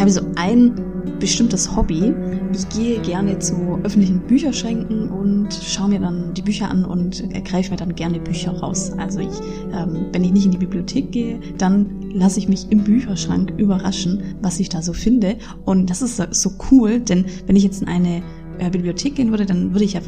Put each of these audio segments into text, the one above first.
Ich habe so ein bestimmtes Hobby. Ich gehe gerne zu öffentlichen Bücherschränken und schaue mir dann die Bücher an und greife mir dann gerne Bücher raus. Also ich, ähm, wenn ich nicht in die Bibliothek gehe, dann lasse ich mich im Bücherschrank überraschen, was ich da so finde. Und das ist so cool, denn wenn ich jetzt in eine äh, Bibliothek gehen würde, dann würde ich ja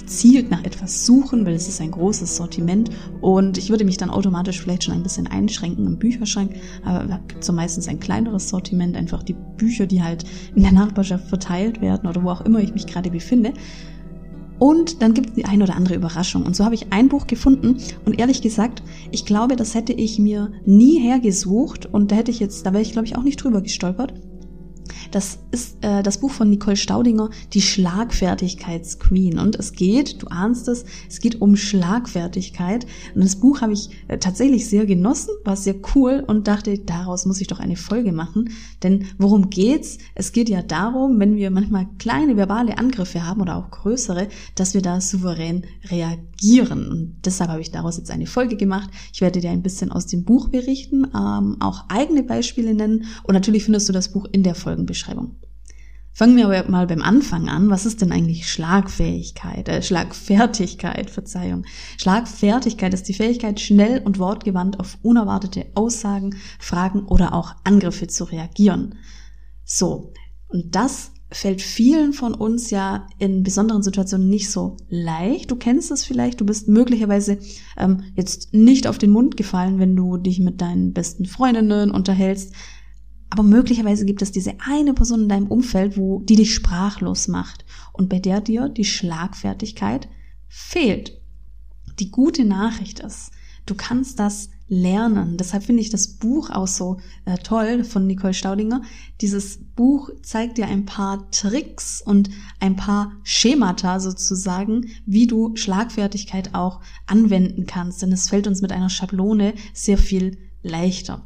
gezielt nach etwas suchen, weil es ist ein großes Sortiment und ich würde mich dann automatisch vielleicht schon ein bisschen einschränken im Bücherschrank, aber da gibt es so meistens ein kleineres Sortiment, einfach die Bücher, die halt in der Nachbarschaft verteilt werden oder wo auch immer ich mich gerade befinde. Und dann gibt es die ein oder andere Überraschung. Und so habe ich ein Buch gefunden und ehrlich gesagt, ich glaube, das hätte ich mir nie hergesucht und da hätte ich jetzt, da wäre ich glaube ich auch nicht drüber gestolpert. Das ist äh, das Buch von Nicole Staudinger, die Schlagfertigkeitsqueen. Und es geht, du ahnst es, es geht um Schlagfertigkeit. Und das Buch habe ich äh, tatsächlich sehr genossen, war sehr cool und dachte, daraus muss ich doch eine Folge machen. Denn worum geht's? Es geht ja darum, wenn wir manchmal kleine verbale Angriffe haben oder auch größere, dass wir da souverän reagieren. Und deshalb habe ich daraus jetzt eine Folge gemacht. Ich werde dir ein bisschen aus dem Buch berichten, ähm, auch eigene Beispiele nennen. Und natürlich findest du das Buch in der Folgenbeschreibung Beschreibung. Fangen wir aber mal beim Anfang an. Was ist denn eigentlich Schlagfähigkeit? Äh, Schlagfertigkeit, Verzeihung. Schlagfertigkeit ist die Fähigkeit, schnell und wortgewandt auf unerwartete Aussagen, Fragen oder auch Angriffe zu reagieren. So. Und das fällt vielen von uns ja in besonderen Situationen nicht so leicht. Du kennst es vielleicht, du bist möglicherweise ähm, jetzt nicht auf den Mund gefallen, wenn du dich mit deinen besten Freundinnen unterhältst. Aber möglicherweise gibt es diese eine Person in deinem Umfeld, wo die dich sprachlos macht und bei der dir die Schlagfertigkeit fehlt. Die gute Nachricht ist, du kannst das lernen. Deshalb finde ich das Buch auch so äh, toll von Nicole Staudinger. Dieses Buch zeigt dir ein paar Tricks und ein paar Schemata sozusagen, wie du Schlagfertigkeit auch anwenden kannst. Denn es fällt uns mit einer Schablone sehr viel leichter.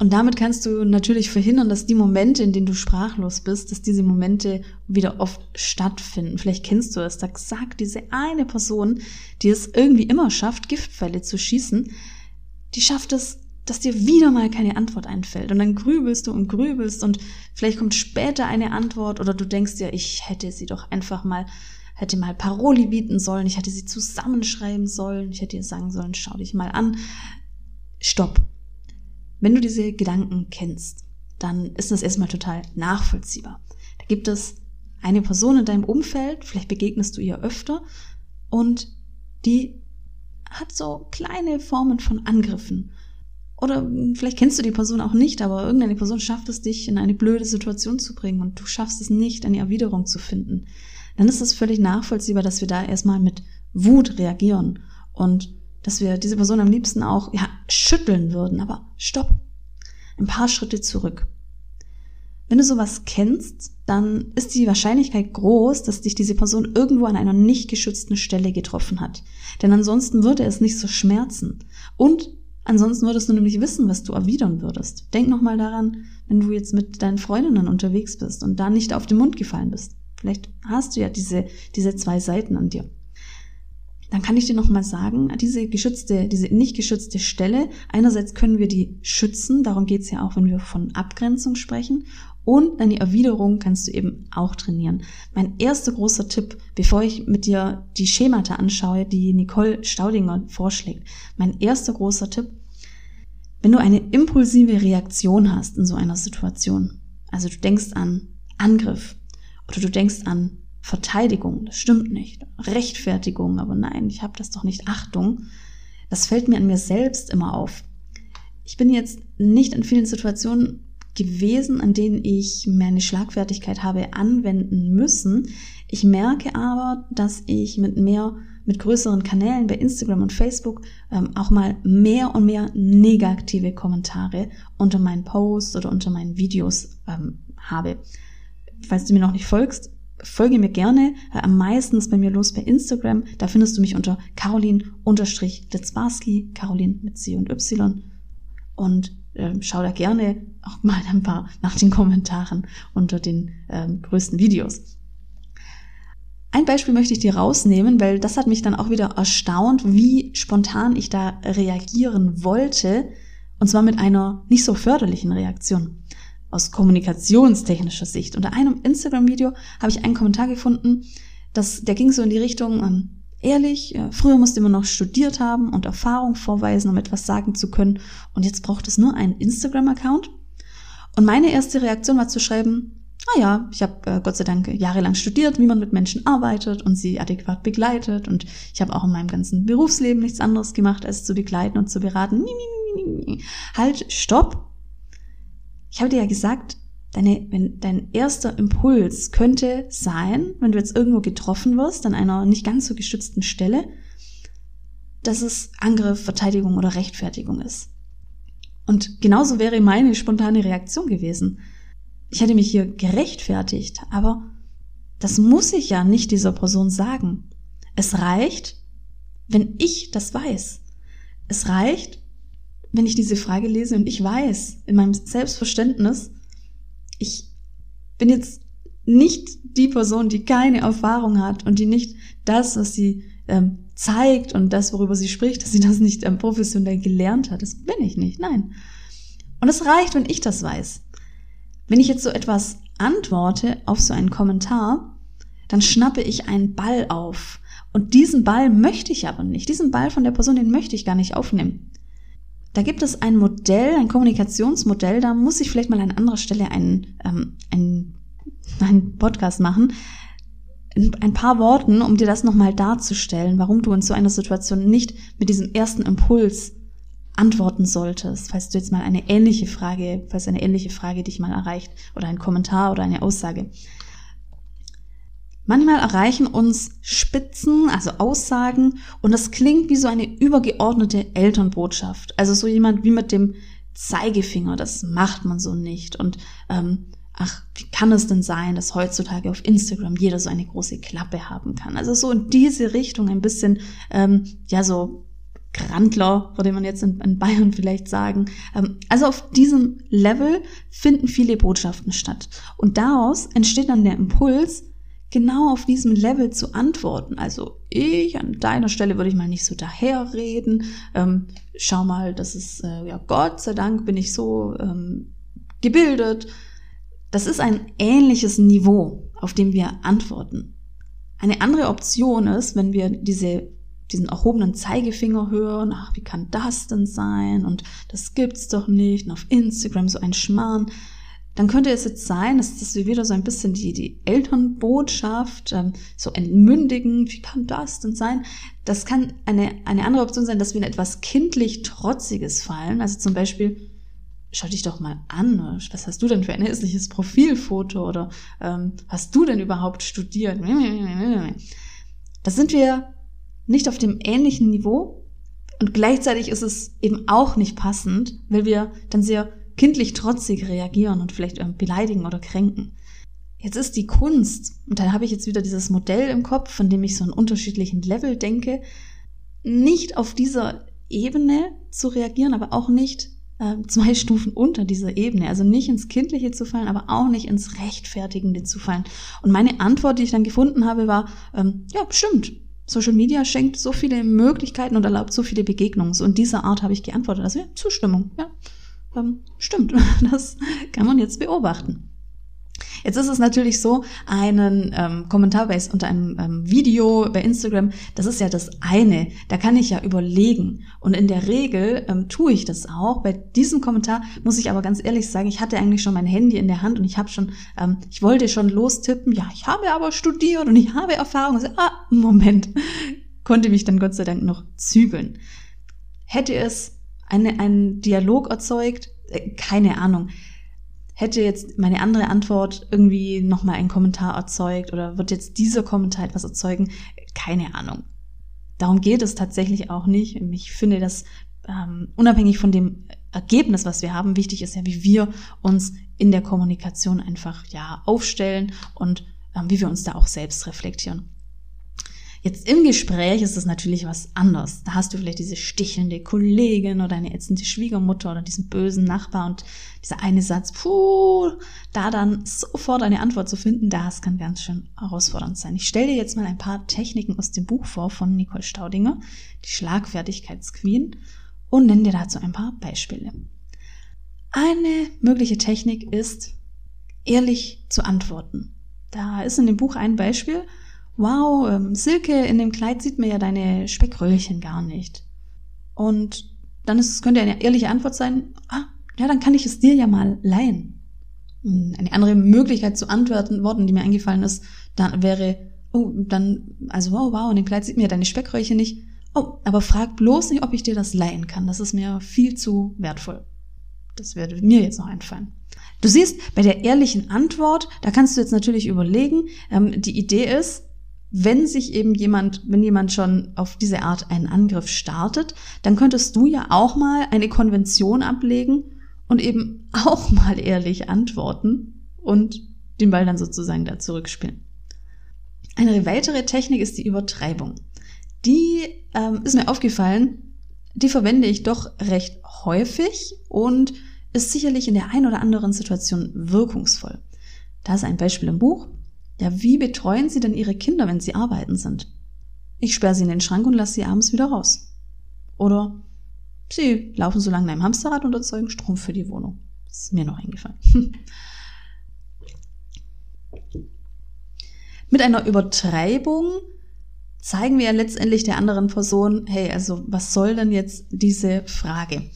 Und damit kannst du natürlich verhindern, dass die Momente, in denen du sprachlos bist, dass diese Momente wieder oft stattfinden. Vielleicht kennst du es. Da sagt diese eine Person, die es irgendwie immer schafft, Giftpfeile zu schießen, die schafft es, dass dir wieder mal keine Antwort einfällt. Und dann grübelst du und grübelst und vielleicht kommt später eine Antwort oder du denkst dir, ich hätte sie doch einfach mal hätte mal Paroli bieten sollen, ich hätte sie zusammenschreiben sollen, ich hätte ihr sagen sollen, schau dich mal an. Stopp. Wenn du diese Gedanken kennst, dann ist das erstmal total nachvollziehbar. Da gibt es eine Person in deinem Umfeld, vielleicht begegnest du ihr öfter und die hat so kleine Formen von Angriffen. Oder vielleicht kennst du die Person auch nicht, aber irgendeine Person schafft es, dich in eine blöde Situation zu bringen und du schaffst es nicht, eine Erwiderung zu finden. Dann ist es völlig nachvollziehbar, dass wir da erstmal mit Wut reagieren und dass wir diese Person am liebsten auch ja, schütteln würden. Aber stopp, ein paar Schritte zurück. Wenn du sowas kennst, dann ist die Wahrscheinlichkeit groß, dass dich diese Person irgendwo an einer nicht geschützten Stelle getroffen hat. Denn ansonsten würde es nicht so schmerzen. Und ansonsten würdest du nämlich wissen, was du erwidern würdest. Denk nochmal daran, wenn du jetzt mit deinen Freundinnen unterwegs bist und da nicht auf den Mund gefallen bist. Vielleicht hast du ja diese, diese zwei Seiten an dir dann kann ich dir nochmal sagen, diese geschützte, diese nicht geschützte Stelle, einerseits können wir die schützen, darum geht's ja auch, wenn wir von Abgrenzung sprechen, und deine Erwiderung kannst du eben auch trainieren. Mein erster großer Tipp, bevor ich mit dir die Schemata anschaue, die Nicole Staudinger vorschlägt, mein erster großer Tipp, wenn du eine impulsive Reaktion hast in so einer Situation, also du denkst an Angriff oder du denkst an Verteidigung, das stimmt nicht. Rechtfertigung, aber nein, ich habe das doch nicht. Achtung, das fällt mir an mir selbst immer auf. Ich bin jetzt nicht in vielen Situationen gewesen, an denen ich meine Schlagfertigkeit habe anwenden müssen. Ich merke aber, dass ich mit mehr, mit größeren Kanälen bei Instagram und Facebook ähm, auch mal mehr und mehr negative Kommentare unter meinen Posts oder unter meinen Videos ähm, habe. Falls du mir noch nicht folgst, folge mir gerne. Äh, am meisten ist bei mir los bei Instagram. Da findest du mich unter Caroline-Litzbarski, Caroline mit C und Y. Und äh, schau da gerne auch mal ein paar nach den Kommentaren unter den ähm, größten Videos. Ein Beispiel möchte ich dir rausnehmen, weil das hat mich dann auch wieder erstaunt, wie spontan ich da reagieren wollte. Und zwar mit einer nicht so förderlichen Reaktion. Aus kommunikationstechnischer Sicht. Unter einem Instagram-Video habe ich einen Kommentar gefunden, das, der ging so in die Richtung, ähm, ehrlich, äh, früher musste man noch studiert haben und Erfahrung vorweisen, um etwas sagen zu können. Und jetzt braucht es nur einen Instagram-Account. Und meine erste Reaktion war zu schreiben, ah ja, ich habe äh, Gott sei Dank jahrelang studiert, wie man mit Menschen arbeitet und sie adäquat begleitet. Und ich habe auch in meinem ganzen Berufsleben nichts anderes gemacht, als zu begleiten und zu beraten. Halt, stopp. Ich habe dir ja gesagt, deine, wenn, dein erster Impuls könnte sein, wenn du jetzt irgendwo getroffen wirst, an einer nicht ganz so geschützten Stelle, dass es Angriff, Verteidigung oder Rechtfertigung ist. Und genauso wäre meine spontane Reaktion gewesen. Ich hätte mich hier gerechtfertigt, aber das muss ich ja nicht dieser Person sagen. Es reicht, wenn ich das weiß. Es reicht, wenn ich diese Frage lese und ich weiß in meinem Selbstverständnis, ich bin jetzt nicht die Person, die keine Erfahrung hat und die nicht das, was sie ähm, zeigt und das, worüber sie spricht, dass sie das nicht ähm, professionell gelernt hat. Das bin ich nicht, nein. Und es reicht, wenn ich das weiß. Wenn ich jetzt so etwas antworte auf so einen Kommentar, dann schnappe ich einen Ball auf. Und diesen Ball möchte ich aber nicht. Diesen Ball von der Person, den möchte ich gar nicht aufnehmen. Da gibt es ein Modell, ein Kommunikationsmodell, da muss ich vielleicht mal an anderer Stelle einen, ähm, einen, einen Podcast machen. In ein paar Worten, um dir das nochmal darzustellen, warum du in so einer Situation nicht mit diesem ersten Impuls antworten solltest, falls du jetzt mal eine ähnliche Frage, falls eine ähnliche Frage dich mal erreicht oder ein Kommentar oder eine Aussage. Manchmal erreichen uns Spitzen, also Aussagen, und das klingt wie so eine übergeordnete Elternbotschaft. Also so jemand wie mit dem Zeigefinger, das macht man so nicht. Und ähm, ach, wie kann es denn sein, dass heutzutage auf Instagram jeder so eine große Klappe haben kann? Also so in diese Richtung ein bisschen, ähm, ja, so Grandler, würde man jetzt in, in Bayern vielleicht sagen. Ähm, also auf diesem Level finden viele Botschaften statt. Und daraus entsteht dann der Impuls, genau auf diesem Level zu antworten. Also ich an deiner Stelle würde ich mal nicht so daherreden. Ähm, schau mal, das ist, äh, ja, Gott sei Dank bin ich so ähm, gebildet. Das ist ein ähnliches Niveau, auf dem wir antworten. Eine andere Option ist, wenn wir diese, diesen erhobenen Zeigefinger hören, ach, wie kann das denn sein? Und das gibt's doch nicht. Und auf Instagram so ein Schmarrn dann könnte es jetzt sein, dass, wir wieder so ein bisschen die, die Elternbotschaft ähm, so entmündigen, wie kann das denn sein? Das kann eine, eine andere Option sein, dass wir in etwas kindlich Trotziges fallen. Also zum Beispiel, schau dich doch mal an, was hast du denn für ein hässliches Profilfoto oder ähm, hast du denn überhaupt studiert? Da sind wir nicht auf dem ähnlichen Niveau und gleichzeitig ist es eben auch nicht passend, weil wir dann sehr kindlich trotzig reagieren und vielleicht beleidigen oder kränken. Jetzt ist die Kunst, und dann habe ich jetzt wieder dieses Modell im Kopf, von dem ich so einen unterschiedlichen Level denke, nicht auf dieser Ebene zu reagieren, aber auch nicht äh, zwei Stufen unter dieser Ebene. Also nicht ins Kindliche zu fallen, aber auch nicht ins Rechtfertigende zu fallen. Und meine Antwort, die ich dann gefunden habe, war, ähm, ja, bestimmt. Social Media schenkt so viele Möglichkeiten und erlaubt so viele Begegnungen. So in dieser Art habe ich geantwortet. Also ja, Zustimmung, ja. Ähm, stimmt, das kann man jetzt beobachten. Jetzt ist es natürlich so, einen ähm, Kommentar bei, unter einem ähm, Video bei Instagram, das ist ja das eine. Da kann ich ja überlegen. Und in der Regel ähm, tue ich das auch. Bei diesem Kommentar muss ich aber ganz ehrlich sagen, ich hatte eigentlich schon mein Handy in der Hand und ich habe schon, ähm, ich wollte schon lostippen. Ja, ich habe aber studiert und ich habe Erfahrung. Also, ah, Moment, konnte mich dann Gott sei Dank noch zügeln. Hätte es eine, einen Dialog erzeugt? Äh, keine Ahnung. Hätte jetzt meine andere Antwort irgendwie nochmal einen Kommentar erzeugt oder wird jetzt dieser Kommentar etwas erzeugen? Keine Ahnung. Darum geht es tatsächlich auch nicht. Ich finde, dass ähm, unabhängig von dem Ergebnis, was wir haben, wichtig ist ja, wie wir uns in der Kommunikation einfach ja aufstellen und ähm, wie wir uns da auch selbst reflektieren. Jetzt im Gespräch ist es natürlich was anderes. Da hast du vielleicht diese stichelnde Kollegin oder eine ätzende Schwiegermutter oder diesen bösen Nachbar und dieser eine Satz, puh, da dann sofort eine Antwort zu finden, das kann ganz schön herausfordernd sein. Ich stelle dir jetzt mal ein paar Techniken aus dem Buch vor von Nicole Staudinger, die Schlagfertigkeitsqueen, und nenne dir dazu ein paar Beispiele. Eine mögliche Technik ist, ehrlich zu antworten. Da ist in dem Buch ein Beispiel. Wow, ähm, Silke, in dem Kleid sieht man ja deine Speckröllchen gar nicht. Und dann ist, könnte eine ehrliche Antwort sein, ah, ja, dann kann ich es dir ja mal leihen. Hm, eine andere Möglichkeit zu antworten, Worten, die mir eingefallen ist, dann wäre, oh, dann, also wow, wow, in dem Kleid sieht man ja deine Speckröllchen nicht. Oh, aber frag bloß nicht, ob ich dir das leihen kann. Das ist mir viel zu wertvoll. Das würde mir jetzt noch einfallen. Du siehst, bei der ehrlichen Antwort, da kannst du jetzt natürlich überlegen, ähm, die Idee ist, wenn sich eben jemand, wenn jemand schon auf diese Art einen Angriff startet, dann könntest du ja auch mal eine Konvention ablegen und eben auch mal ehrlich antworten und den Ball dann sozusagen da zurückspielen. Eine weitere Technik ist die Übertreibung. Die ähm, ist mir aufgefallen, die verwende ich doch recht häufig und ist sicherlich in der einen oder anderen Situation wirkungsvoll. Da ist ein Beispiel im Buch. Ja, wie betreuen Sie denn Ihre Kinder, wenn sie arbeiten sind? Ich sperre sie in den Schrank und lasse sie abends wieder raus. Oder Sie laufen so lange in einem Hamsterrad und erzeugen Strom für die Wohnung. Das ist mir noch eingefallen. Mit einer Übertreibung zeigen wir ja letztendlich der anderen Person, hey, also was soll denn jetzt diese Frage?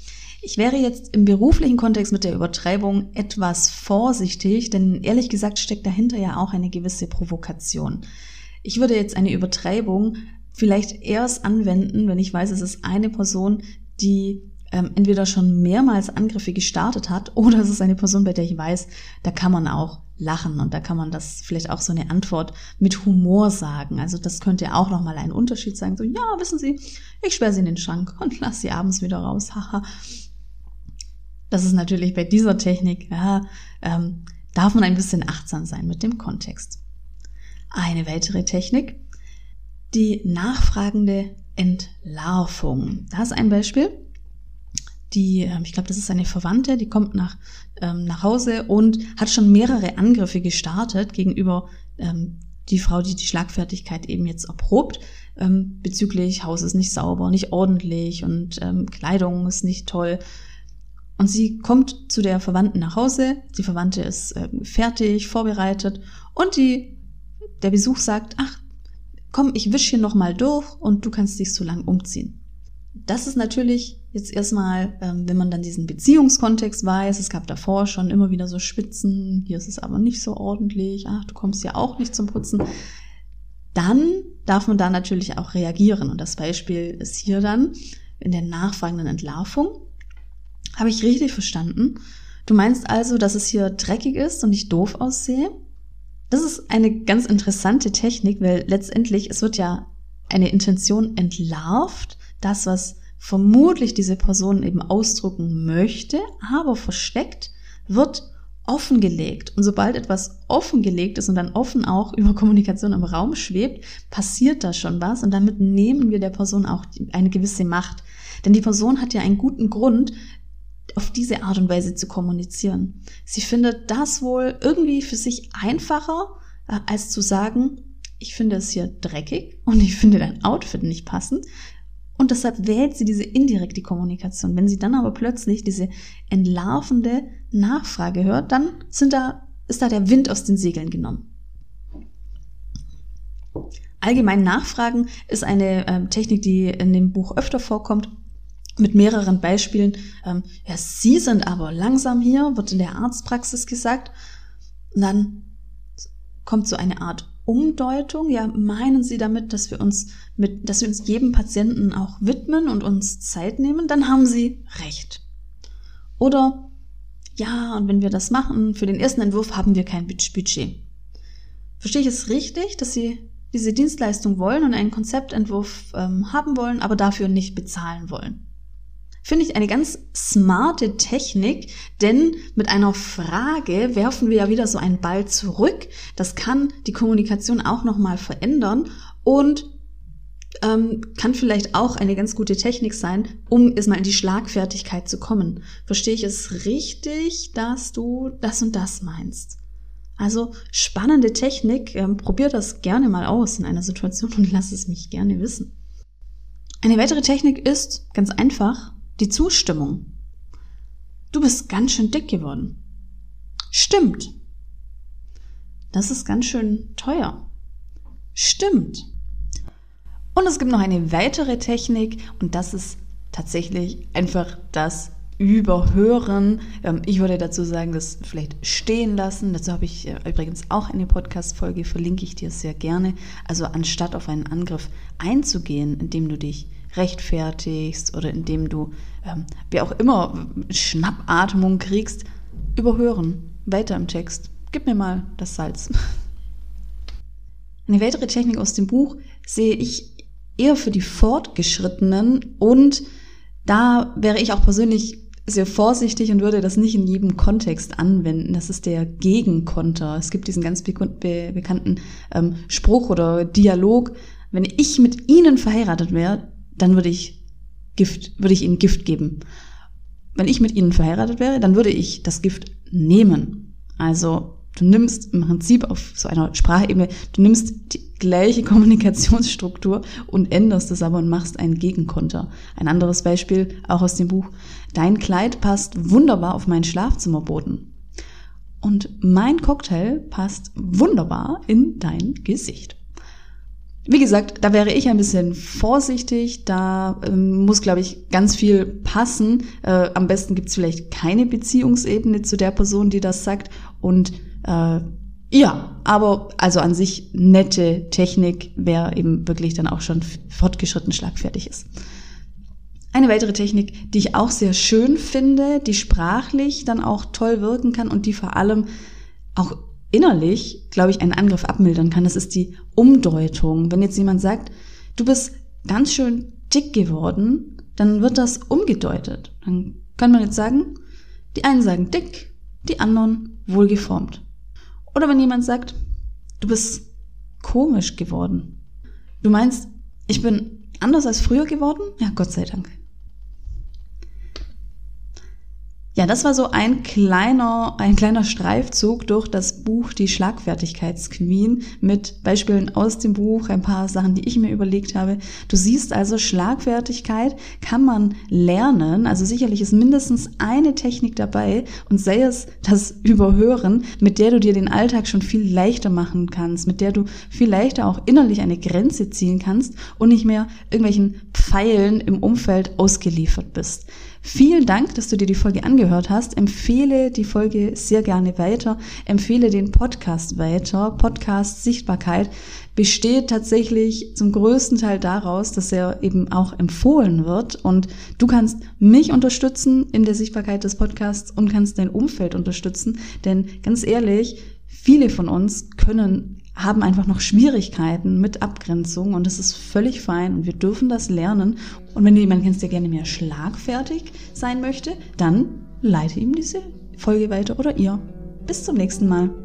Ich wäre jetzt im beruflichen Kontext mit der Übertreibung etwas vorsichtig, denn ehrlich gesagt steckt dahinter ja auch eine gewisse Provokation. Ich würde jetzt eine Übertreibung vielleicht erst anwenden, wenn ich weiß, es ist eine Person, die ähm, entweder schon mehrmals Angriffe gestartet hat oder es ist eine Person, bei der ich weiß, da kann man auch lachen und da kann man das vielleicht auch so eine Antwort mit Humor sagen. Also das könnte auch nochmal ein Unterschied sein. So, ja, wissen Sie, ich sperre sie in den Schrank und lasse sie abends wieder raus. Haha. Das ist natürlich bei dieser Technik, ja, ähm, darf man ein bisschen achtsam sein mit dem Kontext. Eine weitere Technik, die nachfragende Entlarvung. Da ist ein Beispiel. Die, ähm, ich glaube, das ist eine Verwandte, die kommt nach, ähm, nach Hause und hat schon mehrere Angriffe gestartet gegenüber ähm, die Frau, die die Schlagfertigkeit eben jetzt erprobt, ähm, bezüglich Haus ist nicht sauber, nicht ordentlich und ähm, Kleidung ist nicht toll. Und sie kommt zu der Verwandten nach Hause, die Verwandte ist äh, fertig, vorbereitet und die, der Besuch sagt, ach, komm, ich wisch hier nochmal durch und du kannst dich so lang umziehen. Das ist natürlich jetzt erstmal, ähm, wenn man dann diesen Beziehungskontext weiß, es gab davor schon immer wieder so Spitzen, hier ist es aber nicht so ordentlich, ach, du kommst ja auch nicht zum Putzen, dann darf man da natürlich auch reagieren. Und das Beispiel ist hier dann in der nachfragenden Entlarvung. Habe ich richtig verstanden? Du meinst also, dass es hier dreckig ist und ich doof aussehe? Das ist eine ganz interessante Technik, weil letztendlich es wird ja eine Intention entlarvt, das, was vermutlich diese Person eben ausdrücken möchte, aber versteckt, wird offengelegt. Und sobald etwas offengelegt ist und dann offen auch über Kommunikation im Raum schwebt, passiert da schon was und damit nehmen wir der Person auch eine gewisse Macht. Denn die Person hat ja einen guten Grund, auf diese Art und Weise zu kommunizieren. Sie findet das wohl irgendwie für sich einfacher, äh, als zu sagen, ich finde es hier dreckig und ich finde dein Outfit nicht passend. Und deshalb wählt sie diese indirekte Kommunikation. Wenn sie dann aber plötzlich diese entlarvende Nachfrage hört, dann sind da, ist da der Wind aus den Segeln genommen. Allgemein Nachfragen ist eine äh, Technik, die in dem Buch öfter vorkommt mit mehreren Beispielen. Ähm, ja, Sie sind aber langsam hier, wird in der Arztpraxis gesagt. Und dann kommt so eine Art Umdeutung. Ja, meinen Sie damit, dass wir uns mit, dass wir uns jedem Patienten auch widmen und uns Zeit nehmen? Dann haben Sie recht. Oder ja, und wenn wir das machen, für den ersten Entwurf haben wir kein Budget. Verstehe ich es richtig, dass Sie diese Dienstleistung wollen und einen Konzeptentwurf ähm, haben wollen, aber dafür nicht bezahlen wollen? Finde ich eine ganz smarte Technik, denn mit einer Frage werfen wir ja wieder so einen Ball zurück. Das kann die Kommunikation auch nochmal verändern und ähm, kann vielleicht auch eine ganz gute Technik sein, um erstmal in die Schlagfertigkeit zu kommen. Verstehe ich es richtig, dass du das und das meinst? Also spannende Technik, ähm, probier das gerne mal aus in einer Situation und lass es mich gerne wissen. Eine weitere Technik ist ganz einfach, die Zustimmung. du bist ganz schön dick geworden. Stimmt. Das ist ganz schön teuer. Stimmt. Und es gibt noch eine weitere Technik und das ist tatsächlich einfach das Überhören. Ähm, ich würde dazu sagen, das vielleicht stehen lassen. Dazu habe ich äh, übrigens auch eine Podcast-Folge, verlinke ich dir sehr gerne. Also anstatt auf einen Angriff einzugehen, indem du dich rechtfertigst oder indem du, ähm, wie auch immer, Schnappatmung kriegst, überhören. Weiter im Text. Gib mir mal das Salz. Eine weitere Technik aus dem Buch sehe ich eher für die Fortgeschrittenen und da wäre ich auch persönlich sehr vorsichtig und würde das nicht in jedem Kontext anwenden. Das ist der Gegenkonter. Es gibt diesen ganz be be bekannten ähm, Spruch oder Dialog. Wenn ich mit Ihnen verheiratet wäre, dann würde ich Gift, würde ich Ihnen Gift geben. Wenn ich mit Ihnen verheiratet wäre, dann würde ich das Gift nehmen. Also du nimmst im Prinzip auf so einer Sprachebene, du nimmst die gleiche Kommunikationsstruktur und änderst es aber und machst einen Gegenkonter. Ein anderes Beispiel, auch aus dem Buch. Dein Kleid passt wunderbar auf meinen Schlafzimmerboden. Und mein Cocktail passt wunderbar in dein Gesicht. Wie gesagt, da wäre ich ein bisschen vorsichtig. Da ähm, muss, glaube ich, ganz viel passen. Äh, am besten gibt es vielleicht keine Beziehungsebene zu der Person, die das sagt. Und äh, ja, aber also an sich nette Technik, wer eben wirklich dann auch schon fortgeschritten schlagfertig ist. Eine weitere Technik, die ich auch sehr schön finde, die sprachlich dann auch toll wirken kann und die vor allem auch innerlich, glaube ich, einen Angriff abmildern kann, das ist die Umdeutung. Wenn jetzt jemand sagt, du bist ganz schön dick geworden, dann wird das umgedeutet. Dann kann man jetzt sagen, die einen sagen dick, die anderen wohlgeformt. Oder wenn jemand sagt, du bist komisch geworden. Du meinst, ich bin anders als früher geworden? Ja, Gott sei Dank. Ja, das war so ein kleiner, ein kleiner Streifzug durch das Buch Die Schlagfertigkeitsqueen mit Beispielen aus dem Buch, ein paar Sachen, die ich mir überlegt habe. Du siehst also, Schlagfertigkeit kann man lernen. Also sicherlich ist mindestens eine Technik dabei und sei es das Überhören, mit der du dir den Alltag schon viel leichter machen kannst, mit der du viel leichter auch innerlich eine Grenze ziehen kannst und nicht mehr irgendwelchen Pfeilen im Umfeld ausgeliefert bist. Vielen Dank, dass du dir die Folge angehört hast. Empfehle die Folge sehr gerne weiter. Empfehle den Podcast weiter. Podcast Sichtbarkeit besteht tatsächlich zum größten Teil daraus, dass er eben auch empfohlen wird und du kannst mich unterstützen in der Sichtbarkeit des Podcasts und kannst dein Umfeld unterstützen, denn ganz ehrlich, viele von uns können haben einfach noch Schwierigkeiten mit Abgrenzung und das ist völlig fein und wir dürfen das lernen. Und wenn du jemanden kennst, der gerne mehr schlagfertig sein möchte, dann leite ihm diese Folge weiter oder ihr. Bis zum nächsten Mal.